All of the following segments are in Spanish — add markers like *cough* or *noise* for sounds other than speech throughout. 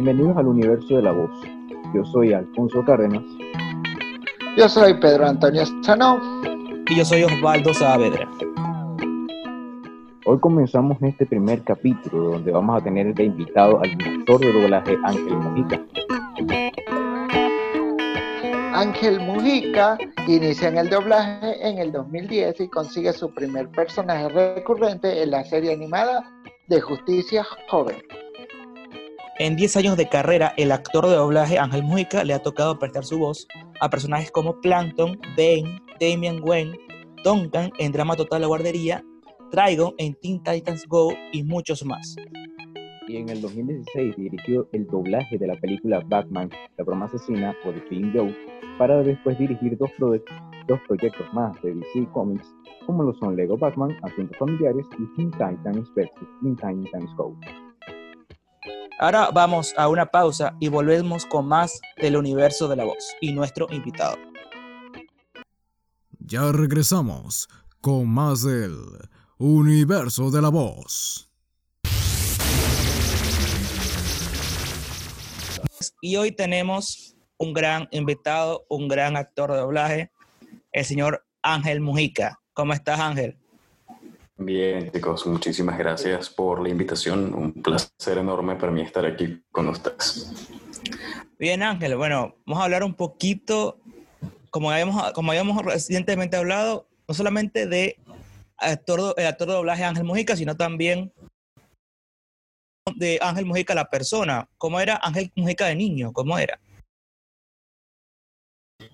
Bienvenidos al universo de la voz. Yo soy Alfonso Cárdenas. Yo soy Pedro Antonio Sanó. Y yo soy Osvaldo Saavedra. Hoy comenzamos este primer capítulo donde vamos a tener de invitado al director de doblaje Ángel Mujica. Ángel Mujica inicia en el doblaje en el 2010 y consigue su primer personaje recurrente en la serie animada de Justicia Joven. En 10 años de carrera, el actor de doblaje Ángel Mujica le ha tocado prestar su voz a personajes como Plankton, Bane, Damian Gwen, Duncan en Drama Total La Guardería, Trigon en Teen Titans Go y muchos más. Y en el 2016 dirigió el doblaje de la película Batman, La broma asesina o The Film Joe, para después dirigir dos, dos proyectos más de DC Comics, como lo son Lego Batman, Asuntos Familiares y Teen Titans vs. Teen Titans Go. Ahora vamos a una pausa y volvemos con más del universo de la voz y nuestro invitado. Ya regresamos con más del universo de la voz. Y hoy tenemos un gran invitado, un gran actor de doblaje, el señor Ángel Mujica. ¿Cómo estás, Ángel? Bien, chicos, muchísimas gracias por la invitación. Un placer enorme para mí estar aquí con ustedes. Bien, Ángel, bueno, vamos a hablar un poquito, como habíamos, como habíamos recientemente hablado, no solamente de actor, el actor de doblaje Ángel Mujica, sino también de Ángel Mujica la persona. ¿Cómo era Ángel Mujica de niño? ¿Cómo era?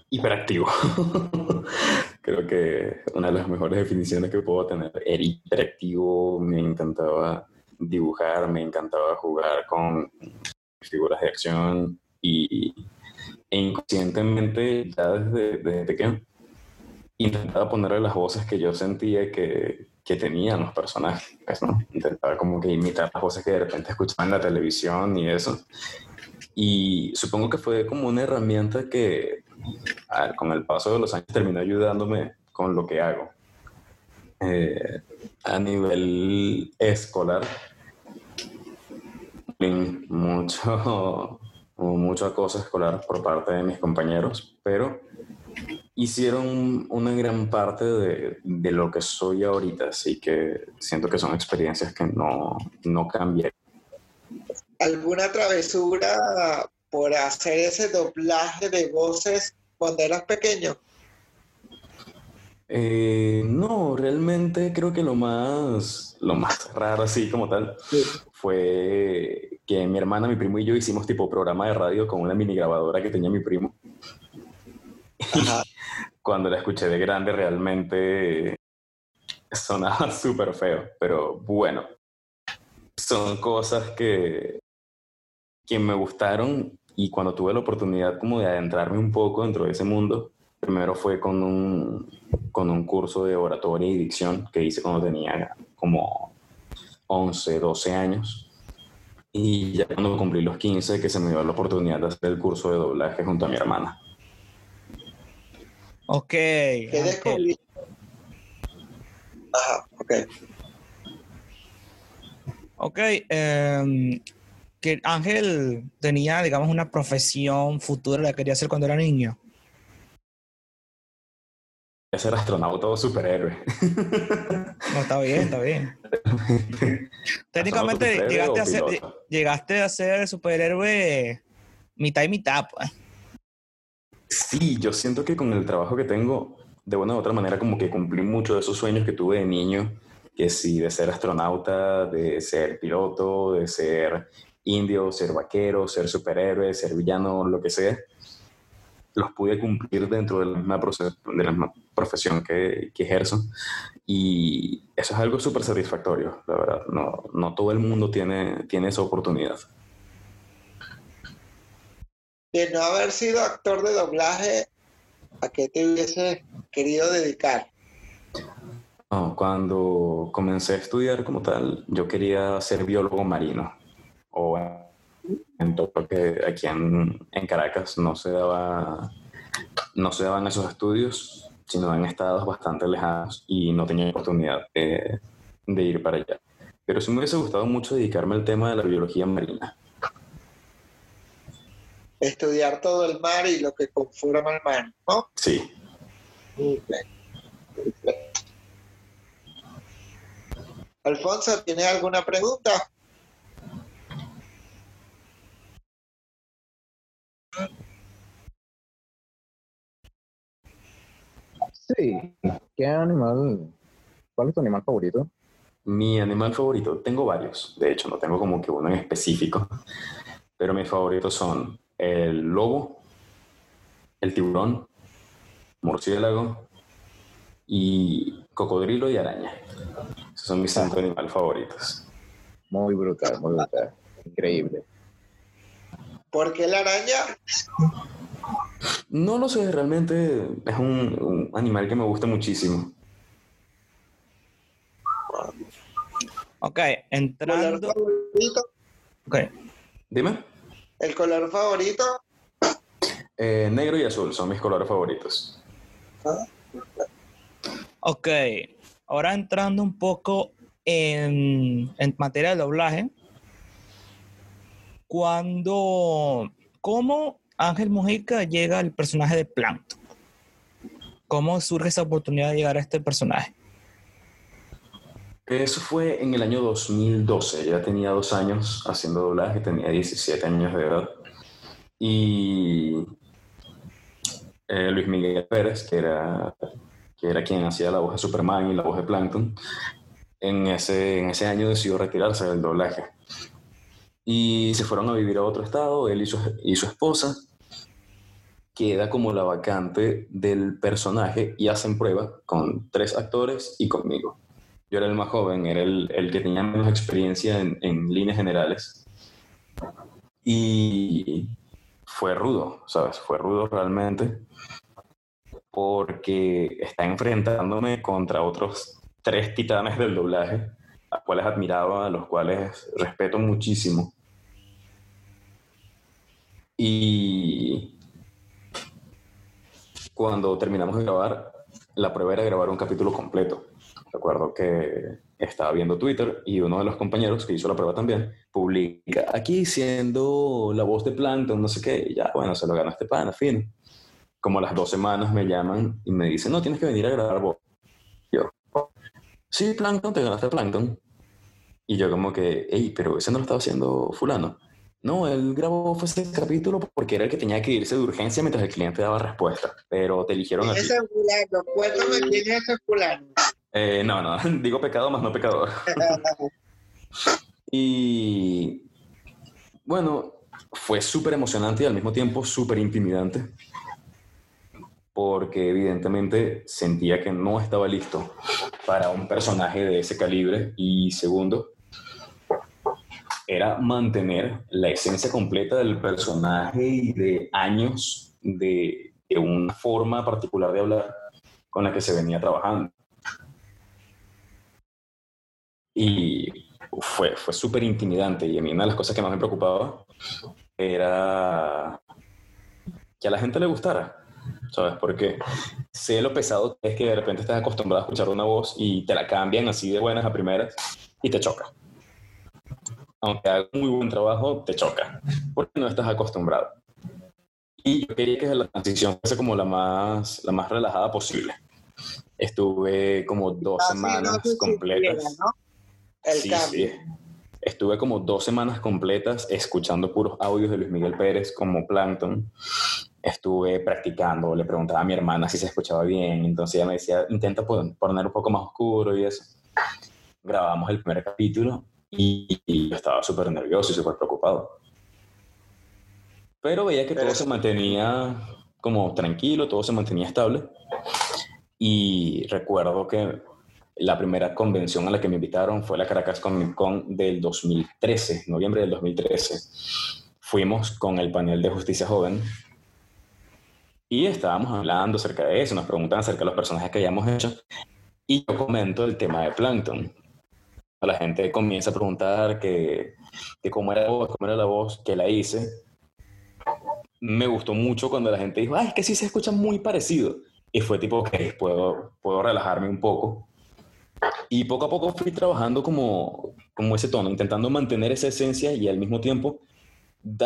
Hiperactivo. *laughs* Creo que una de las mejores definiciones que puedo tener. Era hiperactivo, me encantaba dibujar, me encantaba jugar con figuras de acción y e inconscientemente ya desde, desde pequeño intentaba ponerle las voces que yo sentía que, que tenían los personajes, pues, ¿no? Intentaba como que imitar las voces que de repente escuchaba en la televisión y eso. Y supongo que fue como una herramienta que a ver, con el paso de los años terminó ayudándome con lo que hago. Eh, a nivel escolar, mucho, *laughs* mucho acoso escolar por parte de mis compañeros, pero hicieron una gran parte de, de, lo que soy ahorita, así que siento que son experiencias que no, no cambian. ¿Alguna travesura por hacer ese doblaje de voces cuando eras pequeño? Eh, no, realmente creo que lo más, lo más *laughs* raro así como tal fue que mi hermana, mi primo y yo hicimos tipo programa de radio con una mini grabadora que tenía mi primo. *laughs* Cuando la escuché de grande realmente sonaba *laughs* súper feo, pero bueno, son cosas que, que me gustaron y cuando tuve la oportunidad como de adentrarme un poco dentro de ese mundo, primero fue con un, con un curso de oratoria y dicción que hice cuando tenía como 11, 12 años. Y ya cuando cumplí los 15, que se me dio la oportunidad de hacer el curso de doblaje junto a mi hermana. Ok. ¿Qué descubrí? Ajá, ok. Ok, eh, que Ángel tenía, digamos, una profesión futura, la quería hacer cuando era niño. Quería ser astronauta o superhéroe. *laughs* No, está bien, está bien. *laughs* Técnicamente llegaste a, ser, llegaste a ser superhéroe mitad y mitad, pues. Sí, yo siento que con el trabajo que tengo, de una u otra manera, como que cumplí muchos de esos sueños que tuve de niño, que sí, de ser astronauta, de ser piloto, de ser indio, ser vaquero, ser superhéroe, ser villano, lo que sea, los pude cumplir dentro de la misma, de la misma profesión que, que, ejerzo. Y eso es algo súper satisfactorio, la verdad. No, no todo el mundo tiene, tiene esa oportunidad. De no haber sido actor de doblaje, ¿a qué te hubiese querido dedicar? No, cuando comencé a estudiar como tal, yo quería ser biólogo marino o en todo que aquí en, en, Caracas no se daba no se daban esos estudios sino en estados bastante lejanos y no tenía oportunidad de, de ir para allá pero sí me hubiese gustado mucho dedicarme al tema de la biología marina estudiar todo el mar y lo que conforma el mar, ¿no? Sí. Alfonso, ¿tienes alguna pregunta? ¿Qué animal? ¿Cuál es tu animal favorito? Mi animal favorito, tengo varios, de hecho, no tengo como que uno en específico, *laughs* pero mis favoritos son el lobo, el tiburón, murciélago y cocodrilo y araña. Esos son mis cinco animales favoritos. Muy brutal, muy brutal. Increíble. ¿Por qué la araña? No lo sé, realmente es un, un animal que me gusta muchísimo. Ok, ¿Color entrando. favorito? Ok, Dime. ¿El color favorito? Eh, negro y azul son mis colores favoritos. ok. Ahora entrando un poco en, en materia de doblaje. Cuando. ¿Cómo Ángel Mujica llega al personaje de Plankton? ¿Cómo surge esa oportunidad de llegar a este personaje? Eso fue en el año 2012. Ya tenía dos años haciendo doblaje, tenía 17 años de edad. Y eh, Luis Miguel Pérez, que era, que era quien hacía la voz de Superman y la voz de Plankton, en ese, en ese año decidió retirarse del doblaje. Y se fueron a vivir a otro estado, él y su, y su esposa. Queda como la vacante del personaje y hacen prueba con tres actores y conmigo. Yo era el más joven, era el, el que tenía menos experiencia en, en líneas generales. Y fue rudo, ¿sabes? Fue rudo realmente porque está enfrentándome contra otros tres titanes del doblaje, a cuales admiraba, a los cuales respeto muchísimo. Y cuando terminamos de grabar, la prueba era grabar un capítulo completo. Recuerdo que estaba viendo Twitter y uno de los compañeros que hizo la prueba también publica aquí siendo la voz de Plankton, no sé qué, y ya, bueno, se lo ganó este pana, fin. Como a las dos semanas me llaman y me dicen, no, tienes que venir a grabar voz. Yo, sí, Plankton, te ganaste Plankton. Y yo como que, hey, pero ese no lo estaba haciendo fulano. No, él grabó fue ese capítulo porque era el que tenía que irse de urgencia mientras el cliente daba respuesta. Pero te eligieron a ti. Ese fulano, cuéntame quién es ese fulano. Eh, no, no, *laughs* digo pecado más no pecador. *laughs* y bueno, fue súper emocionante y al mismo tiempo súper intimidante. Porque evidentemente sentía que no estaba listo para un personaje de ese calibre. Y segundo, era mantener la esencia completa del personaje y de años de, de una forma particular de hablar con la que se venía trabajando. Y fue, fue súper intimidante y a mí una de las cosas que más me preocupaba era que a la gente le gustara, ¿sabes? Porque sé lo pesado que es que de repente estás acostumbrado a escuchar una voz y te la cambian así de buenas a primeras y te choca. Aunque haga muy buen trabajo, te choca, porque no estás acostumbrado. Y yo quería que la transición fuese como la más, la más relajada posible. Estuve como dos Así no semanas se completas. sintiera, ¿no? El Sí, cambio. sí. Estuve como dos semanas completas escuchando puros audios de Luis Miguel Pérez como Plankton. Estuve practicando, le preguntaba a mi hermana si se escuchaba bien, entonces ella me decía, intenta pon- poner un poco más oscuro y eso. Grabamos el primer capítulo y, y yo estaba súper nervioso y súper preocupado. Pero veía que todo se mantenía como tranquilo, todo se mantenía estable. Y recuerdo que la primera convención a la que me invitaron fue la Caracas Comic Con del 2013, noviembre del 2013. Fuimos con el panel de Justicia Joven y estábamos hablando acerca de eso, nos preguntaban acerca de los personajes que habíamos hecho y yo comento el tema de Plankton. La gente comienza a preguntar que, que cómo era la voz, cómo era la voz, que la hice. Me gustó mucho cuando la gente dijo, ah, es que sí se escucha muy parecido. Y fue tipo, ok, puedo, puedo relajarme un poco. Y poco a poco fui trabajando como, como ese tono, intentando mantener esa esencia y al mismo tiempo dar